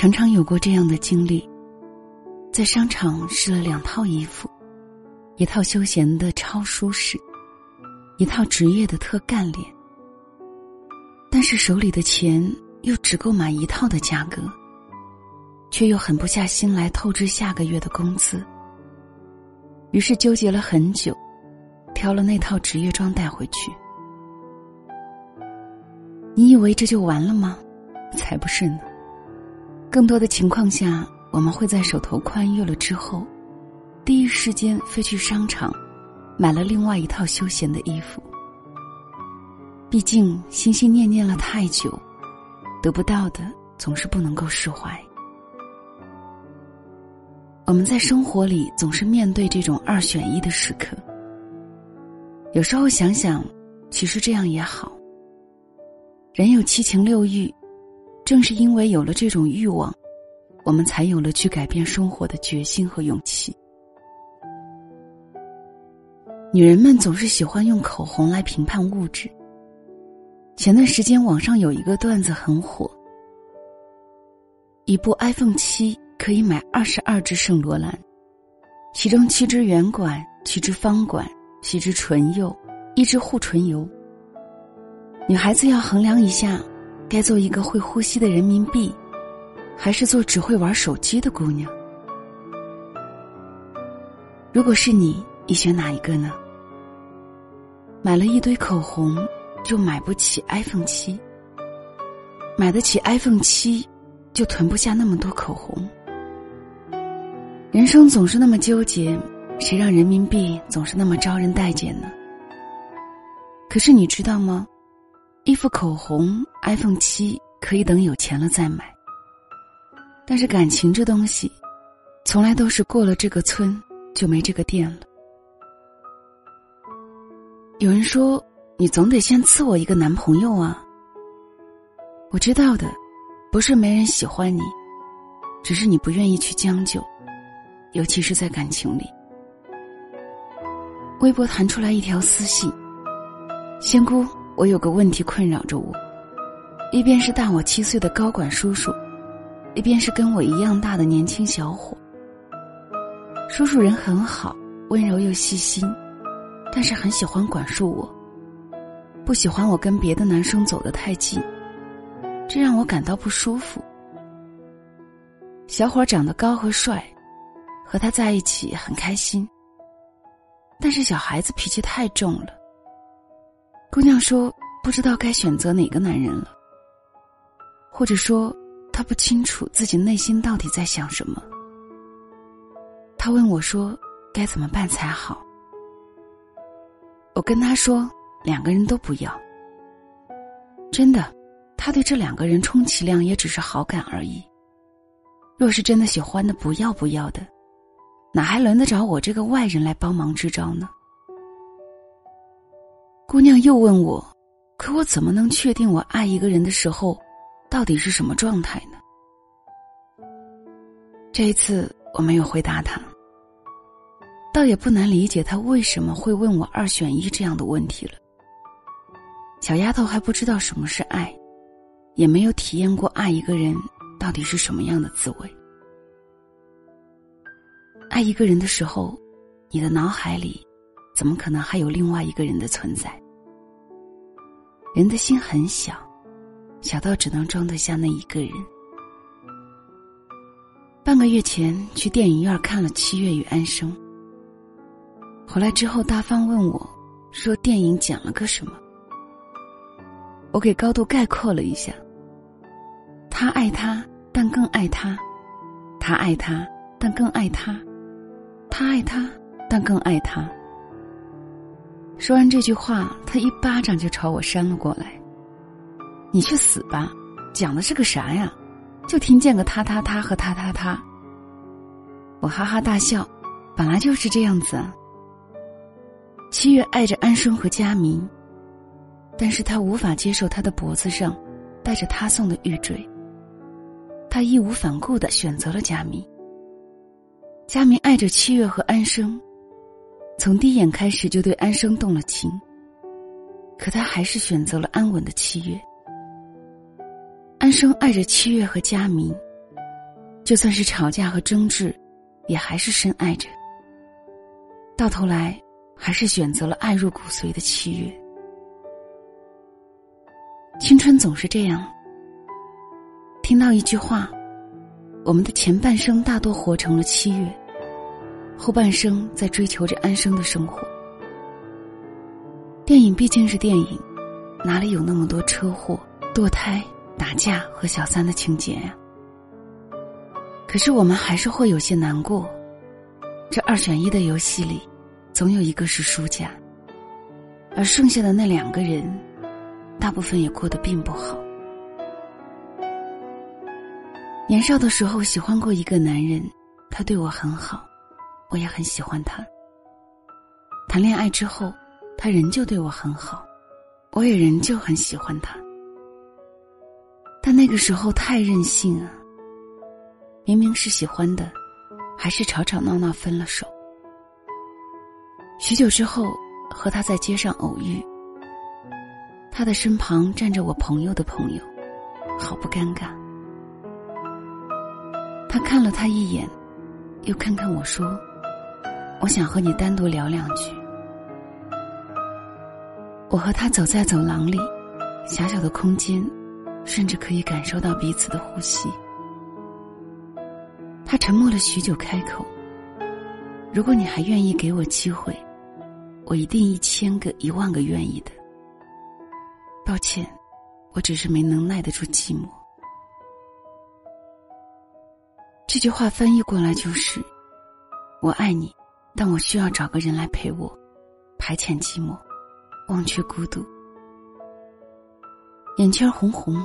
常常有过这样的经历，在商场试了两套衣服，一套休闲的超舒适，一套职业的特干练。但是手里的钱又只够买一套的价格，却又狠不下心来透支下个月的工资。于是纠结了很久，挑了那套职业装带回去。你以为这就完了吗？才不是呢。更多的情况下，我们会在手头宽裕了之后，第一时间飞去商场，买了另外一套休闲的衣服。毕竟心心念念了太久，得不到的总是不能够释怀。我们在生活里总是面对这种二选一的时刻。有时候想想，其实这样也好。人有七情六欲。正是因为有了这种欲望，我们才有了去改变生活的决心和勇气。女人们总是喜欢用口红来评判物质。前段时间网上有一个段子很火：一部 iPhone 七可以买二十二支圣罗兰，其中七支圆管，七支方管，七支唇釉，一支护唇油。女孩子要衡量一下。该做一个会呼吸的人民币，还是做只会玩手机的姑娘？如果是你，你选哪一个呢？买了一堆口红，就买不起 iPhone 七；买得起 iPhone 七，就囤不下那么多口红。人生总是那么纠结，谁让人民币总是那么招人待见呢？可是你知道吗？一副、口红、iPhone 七可以等有钱了再买，但是感情这东西，从来都是过了这个村就没这个店了。有人说，你总得先赐我一个男朋友啊。我知道的，不是没人喜欢你，只是你不愿意去将就，尤其是在感情里。微博弹出来一条私信，仙姑。我有个问题困扰着我，一边是大我七岁的高管叔叔，一边是跟我一样大的年轻小伙。叔叔人很好，温柔又细心，但是很喜欢管束我，不喜欢我跟别的男生走得太近，这让我感到不舒服。小伙长得高和帅，和他在一起很开心，但是小孩子脾气太重了。姑娘说：“不知道该选择哪个男人了，或者说，她不清楚自己内心到底在想什么。”她问我说：“该怎么办才好？”我跟她说：“两个人都不要。”真的，他对这两个人充其量也只是好感而已。若是真的喜欢的不要不要的，哪还轮得着我这个外人来帮忙支招呢？姑娘又问我：“可我怎么能确定我爱一个人的时候，到底是什么状态呢？”这一次我没有回答他，倒也不难理解他为什么会问我二选一这样的问题了。小丫头还不知道什么是爱，也没有体验过爱一个人到底是什么样的滋味。爱一个人的时候，你的脑海里。怎么可能还有另外一个人的存在？人的心很小，小到只能装得下那一个人。半个月前去电影院看了《七月与安生》，回来之后大方问我，说电影讲了个什么？我给高度概括了一下：他爱他，但更爱他；他爱他，但更爱他；他爱他，但更爱他。说完这句话，他一巴掌就朝我扇了过来。你去死吧！讲的是个啥呀？就听见个他他他和他他他。我哈哈大笑，本来就是这样子。七月爱着安生和佳明，但是他无法接受他的脖子上戴着他送的玉坠。他义无反顾的选择了佳明。佳明爱着七月和安生，从第一眼开始就对安生动了情。可他还是选择了安稳的七月。安生爱着七月和佳明，就算是吵架和争执，也还是深爱着。到头来，还是选择了爱入骨髓的七月。青春总是这样，听到一句话，我们的前半生大多活成了七月，后半生在追求着安生的生活。电影毕竟是电影，哪里有那么多车祸、堕胎、打架和小三的情节呀？可是我们还是会有些难过。这二选一的游戏里，总有一个是输家，而剩下的那两个人，大部分也过得并不好。年少的时候喜欢过一个男人，他对我很好，我也很喜欢他。谈恋爱之后，他仍旧对我很好，我也仍旧很喜欢他。但那个时候太任性啊！明明是喜欢的。还是吵吵闹闹分了手。许久之后，和他在街上偶遇，他的身旁站着我朋友的朋友，好不尴尬。他看了他一眼，又看看我说：“我想和你单独聊两句。”我和他走在走廊里，狭小的空间，甚至可以感受到彼此的呼吸。他沉默了许久，开口：“如果你还愿意给我机会，我一定一千个、一万个愿意的。”抱歉，我只是没能耐得住寂寞。这句话翻译过来就是：“我爱你，但我需要找个人来陪我，排遣寂寞，忘却孤独。”眼圈红红，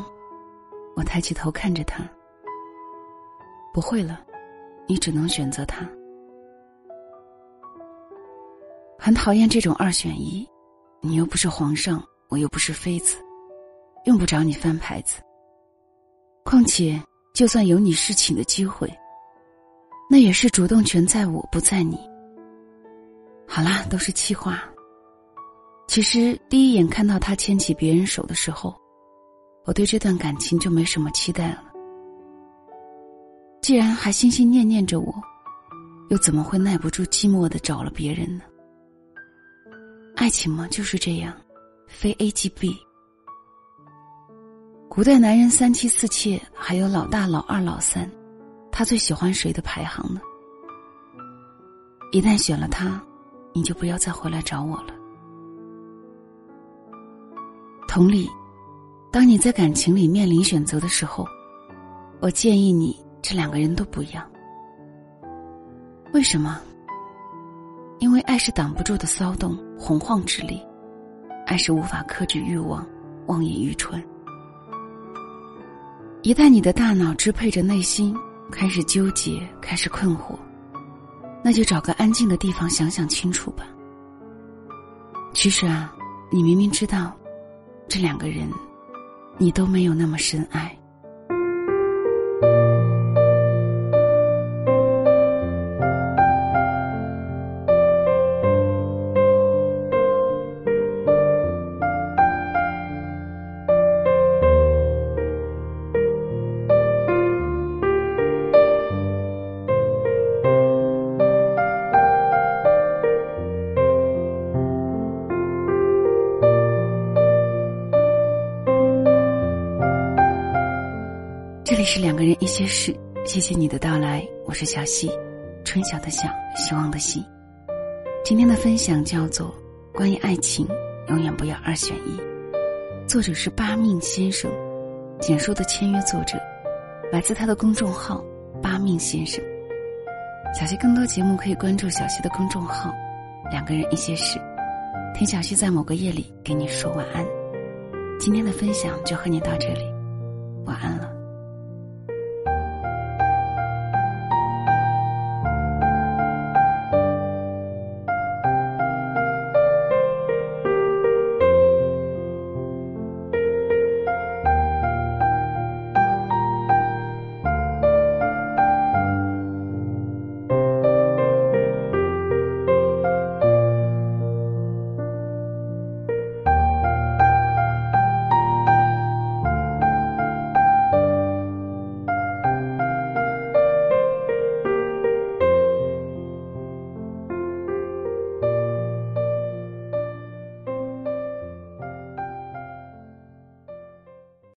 我抬起头看着他。不会了。你只能选择他。很讨厌这种二选一，你又不是皇上，我又不是妃子，用不着你翻牌子。况且，就算有你侍寝的机会，那也是主动权在我不在你。好啦，都是气话。其实第一眼看到他牵起别人手的时候，我对这段感情就没什么期待了。既然还心心念念着我，又怎么会耐不住寂寞的找了别人呢？爱情嘛就是这样，非 A 即 B。古代男人三妻四妾，还有老大、老二、老三，他最喜欢谁的排行呢？一旦选了他，你就不要再回来找我了。同理，当你在感情里面临选择的时候，我建议你。这两个人都不要，为什么？因为爱是挡不住的骚动、洪荒之力，爱是无法克制欲望、妄言愚蠢。一旦你的大脑支配着内心，开始纠结，开始困惑，那就找个安静的地方想想清楚吧。其实啊，你明明知道，这两个人，你都没有那么深爱。是两个人一些事，谢谢你的到来，我是小溪，春晓的晓，希望的希。今天的分享叫做《关于爱情，永远不要二选一》，作者是八命先生，简书的签约作者，来自他的公众号八命先生。小溪更多节目可以关注小溪的公众号，两个人一些事，听小溪在某个夜里给你说晚安。今天的分享就和你到这里，晚安了。